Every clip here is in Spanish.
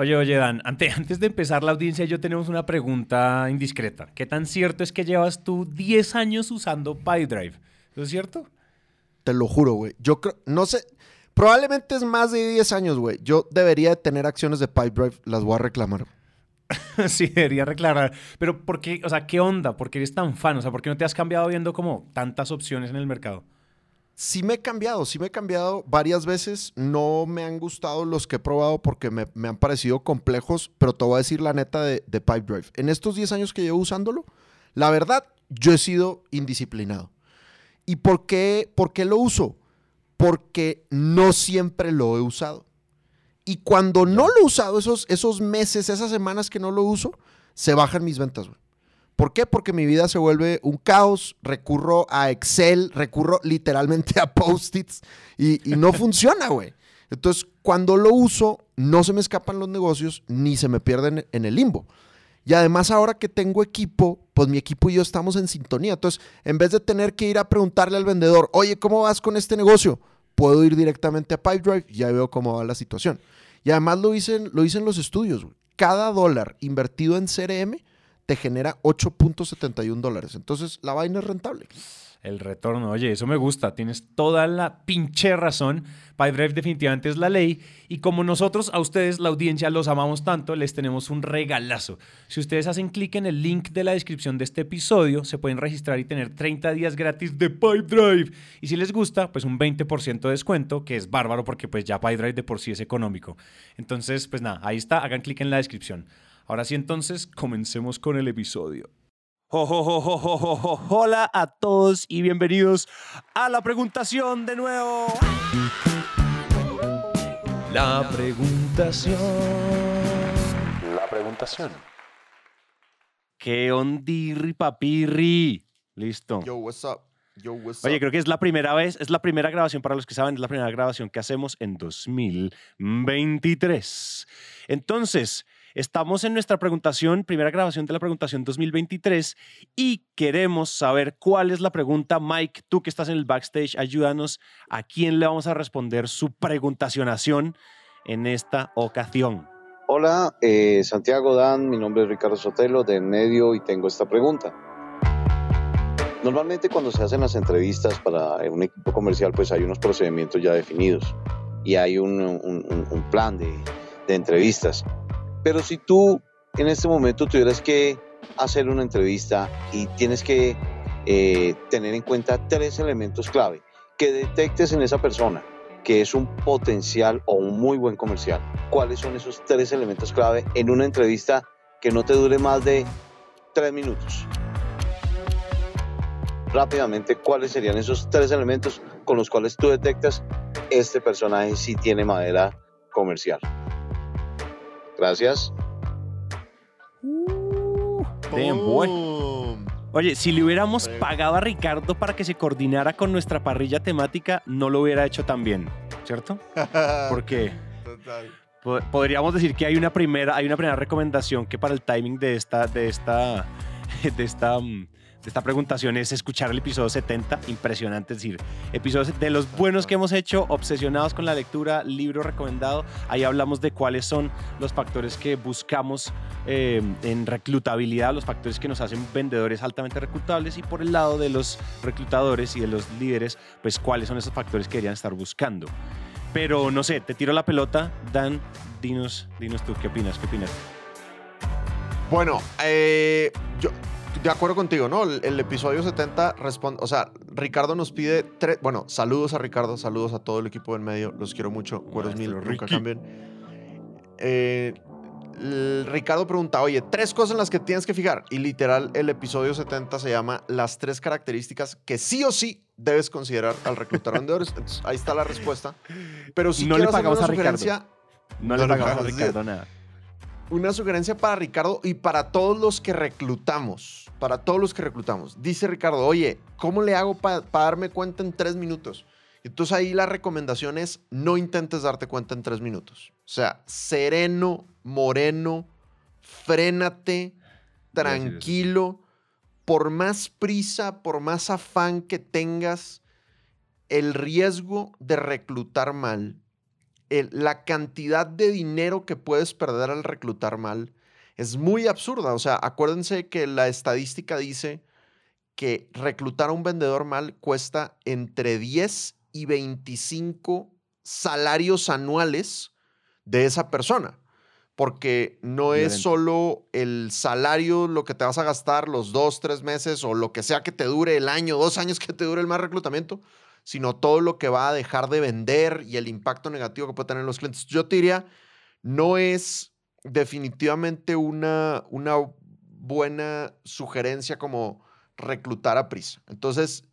Oye, oye, Dan, antes, antes de empezar la audiencia, yo tenemos una pregunta indiscreta. ¿Qué tan cierto es que llevas tú 10 años usando PyDrive? ¿Eso es cierto? Te lo juro, güey. Yo creo, no sé, probablemente es más de 10 años, güey. Yo debería de tener acciones de PyDrive, las voy a reclamar. sí, debería reclamar. Pero ¿por qué? O sea, ¿qué onda? ¿Por qué eres tan fan? O sea, ¿por qué no te has cambiado viendo como tantas opciones en el mercado? Sí me he cambiado, sí me he cambiado varias veces. No me han gustado los que he probado porque me, han parecido complejos, pero te voy a decir la neta de, de PipeDrive. En estos 10 años que llevo usándolo, la verdad, yo he sido indisciplinado. ¿Y por qué, por qué lo uso? Porque no siempre lo he usado. Y cuando no lo he usado, esos, esos meses, esas semanas que no lo uso, se bajan mis ventas. Güey. ¿Por qué? Porque mi vida se vuelve un caos, recurro a Excel, recurro literalmente a post-its y, no funciona, güey. Entonces, cuando lo uso, no se me escapan los negocios ni se me pierden en el limbo. Y además ahora que tengo equipo, pues mi equipo y yo estamos en sintonía. Entonces, en vez de tener que ir a preguntarle al vendedor, oye, ¿cómo vas con este negocio? Puedo ir directamente a Pipedrive y ya veo cómo va la situación. Y además lo dicen, lo dicen los estudios. Cada dólar invertido en CRM te genera 8.71 dólares. Entonces, la vaina es rentable. El retorno, oye, eso me gusta, tienes toda la pinche razón. PyDrive definitivamente es la ley y como nosotros a ustedes, la audiencia, los amamos tanto, les tenemos un regalazo. Si ustedes hacen clic en el link de la descripción de este episodio, se pueden registrar y tener 30 días gratis de PyDrive. Y si les gusta, pues un 20% de descuento, que es bárbaro porque pues ya PyDrive de por sí es económico. Entonces, pues nada, ahí está, hagan clic en la descripción. Ahora sí, entonces, comencemos con el episodio. Hola a todos y bienvenidos a la preguntación de nuevo. La preguntación. La preguntación. ¿Qué ondirri papirri? Listo. Yo, what's up? Yo, what's Oye, creo que es la primera vez, es la primera grabación, para los que saben, es la primera grabación que hacemos en 2023. Entonces, Estamos en nuestra preguntación, primera grabación de la preguntación 2023 y queremos saber cuál es la pregunta. Mike, tú que estás en el backstage, ayúdanos a quién le vamos a responder su preguntacionación en esta ocasión. Hola, eh, Santiago Dan, mi nombre es Ricardo Sotelo de Medio y tengo esta pregunta. Normalmente cuando se hacen las entrevistas para un equipo comercial, pues hay unos procedimientos ya definidos y hay un, plan de entrevistas. Pero si tú en este momento tuvieras que hacer una entrevista y tienes que eh, tener en cuenta tres elementos clave que detectes en esa persona que es un potencial o un muy buen comercial. ¿Cuáles son esos tres elementos clave en una entrevista que no te dure más de tres minutos? Rápidamente, ¿cuáles serían esos tres elementos con los cuales tú detectas este personaje si tiene madera comercial? Gracias. Uh, Oye, si le hubiéramos pagado a Ricardo para que se coordinara con nuestra parrilla temática, no lo hubiera hecho tan bien, ¿cierto? Porque podríamos decir que hay una primera, hay una primera recomendación que para el timing de esta, de esta, de esta mm, esta preguntación es escuchar el episodio 70, impresionante, es decir, episodios de los buenos que hemos hecho, obsesionados con la lectura, libro recomendado, ahí hablamos de cuáles son los factores que buscamos eh, en reclutabilidad, los factores que nos hacen vendedores altamente reclutables y por el lado de los reclutadores y de los líderes, pues cuáles son esos factores que deberían estar buscando. Pero no sé, te tiro la pelota, Dan, dinos, dinos tú, ¿qué opinas? ¿Qué opinas? Bueno, eh, yo de acuerdo contigo, ¿no? El, episodio 70 responde, o sea, Ricardo nos pide tres, bueno, saludos a Ricardo, saludos a todo el equipo del medio, los quiero mucho, cueros mil, nunca cambien. Eh, Ricardo pregunta, oye, tres cosas en las que tienes que fijar. Y literal, el episodio 70 se llama Las tres características que sí o sí debes considerar al reclutar vendedores. Entonces, ahí está la respuesta. Pero si no le pagamos a Ricardo. No, le pagamos a Ricardo nada una sugerencia para Ricardo y para todos los que reclutamos. Para todos los que reclutamos. Dice Ricardo, oye, ¿cómo le hago para darme cuenta en tres minutos? Entonces ahí la recomendación es no intentes darte cuenta en tres minutos. O sea, sereno, moreno, frénate, tranquilo. Por más prisa, por más afán que tengas, el riesgo de reclutar mal la cantidad de dinero que puedes perder al reclutar mal es muy absurda. O sea, acuérdense que la estadística dice que reclutar a un vendedor mal cuesta entre 10 y 25 salarios anuales de esa persona. Porque no es solo el salario lo que te vas a gastar los dos, tres meses o lo que sea que te dure el año, dos años que te dure el mal reclutamiento, sino todo lo que va a dejar de vender y el impacto negativo que puede tener en los clientes. Yo te diría, no es definitivamente una, una buena sugerencia como reclutar a prisa. Entonces,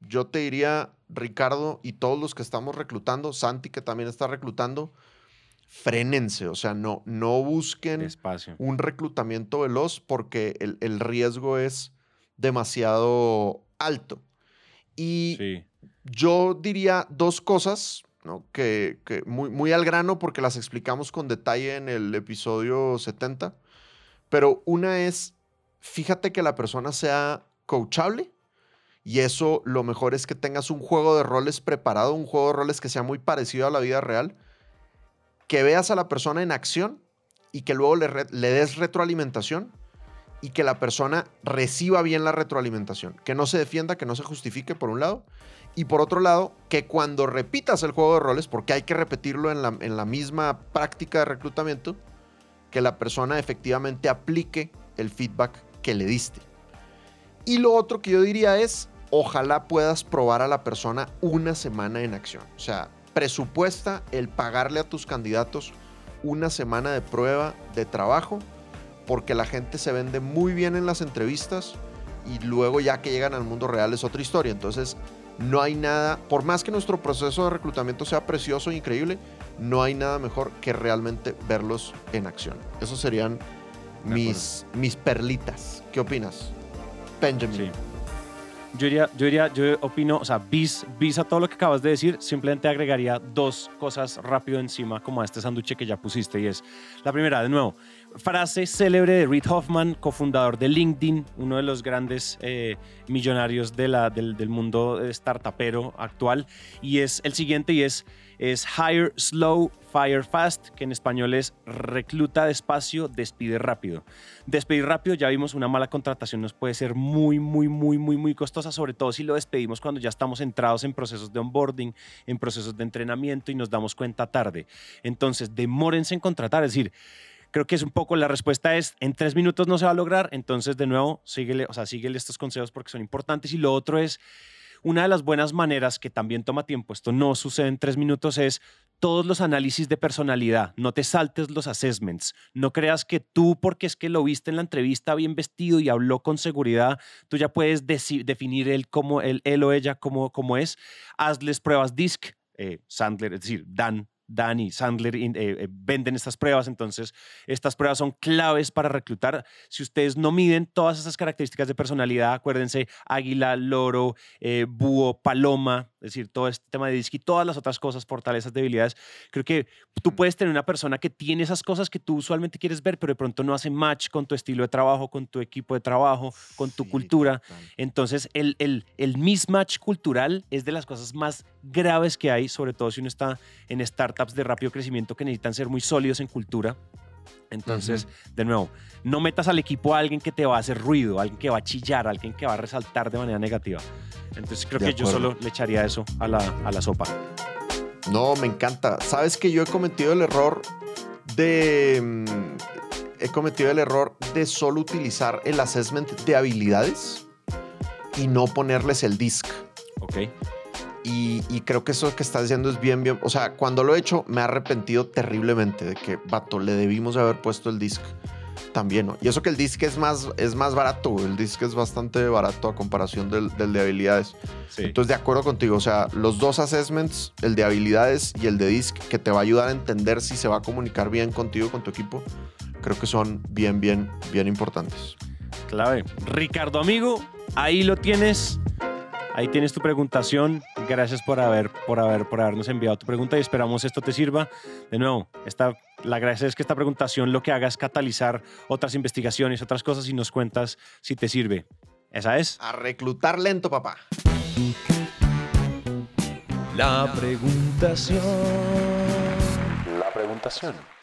yo te diría, Ricardo, y todos los que estamos reclutando, Santi que también está reclutando, frenense, o sea, no, no busquen un reclutamiento veloz porque el, el, riesgo es demasiado alto. Y sí yo diría dos cosas. Que, muy, al grano porque las explicamos con detalle en el episodio 70. Pero una es, fíjate que la persona sea coachable. Y eso lo mejor es que tengas un juego de roles preparado, un juego de roles que sea muy parecido a la vida real, que veas a la persona en acción y que luego le des retroalimentación y que la persona reciba bien la retroalimentación, que no se defienda, que no se justifique por un lado y por otro lado, que cuando repitas el juego de roles, porque hay que repetirlo en la, misma práctica de reclutamiento, que la persona efectivamente aplique el feedback que le diste. Y lo otro que yo diría es, ojalá puedas probar a la persona una semana en acción. O sea, presupuesta el pagarle a tus candidatos una semana de prueba de trabajo, porque la gente se vende muy bien en las entrevistas y luego ya que llegan al mundo real es otra historia. Entonces, no hay nada, por más que nuestro proceso de reclutamiento sea precioso e increíble, no hay nada mejor que realmente verlos en acción. Esos serían mis, mis perlitas. ¿Qué opinas? Benjamin. Yo diría, yo diría, yo opino, o sea, vis, vis a todo lo que acabas de decir, simplemente agregaría dos cosas rápido encima, como a este sándwich que ya pusiste, y es la primera, de nuevo, frase célebre de Reid Hoffman, cofundador de LinkedIn, uno de los grandes eh, millonarios de la, del, del, mundo startupero actual, y es el siguiente, y es, es Hire Slow, Fire Fast, que en español es recluta despacio, despide rápido. Despedir rápido, ya vimos, una mala contratación nos puede ser muy, muy, muy, muy, muy costosa, sobre todo si lo despedimos cuando ya estamos entrados en procesos de onboarding, en procesos de entrenamiento y nos damos cuenta tarde. Entonces, demórense en contratar, es decir, creo que es un poco la respuesta es en tres minutos no se va a lograr, entonces de nuevo síguele, o sea, síguele estos consejos porque son importantes y lo otro es una de las buenas maneras que también toma tiempo, esto no sucede en tres minutos, es todos los análisis de personalidad, no te saltes los assessments, no creas que tú, porque es que lo viste en la entrevista bien vestido y habló con seguridad, tú ya puedes definir él, como, él, él o ella como, como es, hazles pruebas DISC, eh, Sandler, es decir, Dan Dani, Sandler eh, eh, venden estas pruebas, entonces estas pruebas son claves para reclutar. Si ustedes no miden todas esas características de personalidad, acuérdense, águila, loro, eh, búho, paloma, es decir, todo este tema de disc y todas las otras cosas, fortalezas, debilidades, creo que tú puedes tener una persona que tiene esas cosas que tú usualmente quieres ver, pero de pronto no hace match con tu estilo de trabajo, con tu equipo de trabajo, con tu cultura. Entonces, el, el, el mismatch cultural es de las cosas más graves que hay, sobre todo si uno está en startups de rápido crecimiento que necesitan ser muy sólidos en cultura. Entonces, de nuevo, no metas al equipo a alguien que te va a hacer ruido, alguien que va a chillar, alguien que va a resaltar de manera negativa. Entonces, creo que yo solo le echaría eso a la, a la sopa. No, me encanta. Sabes que yo he cometido el error de. Mm, he cometido el error de solo utilizar el assessment de habilidades y no ponerles el disc. Ok. Y, creo que eso que estás diciendo es bien, bien. O sea, cuando lo he hecho, me he arrepentido terriblemente de que, vato, le debimos haber puesto el disc también. ¿no? Y eso que el disc es más, es más barato. El disc es bastante barato a comparación del, de habilidades. Entonces, de acuerdo contigo. O sea, los dos assessments, el de habilidades y el de disc, que te va a ayudar a entender si se va a comunicar bien contigo, con tu equipo, creo que son bien, bien, bien importantes. Clave. Ricardo, amigo, ahí lo tienes. Ahí tienes tu preguntación. Gracias por, haber, por, haber, por habernos enviado tu pregunta y esperamos esto te sirva. De nuevo, esta, la gracia es que esta preguntación lo que haga es catalizar otras investigaciones, otras cosas y nos cuentas si te sirve. Esa es. A reclutar lento, papá. La preguntación. rotación.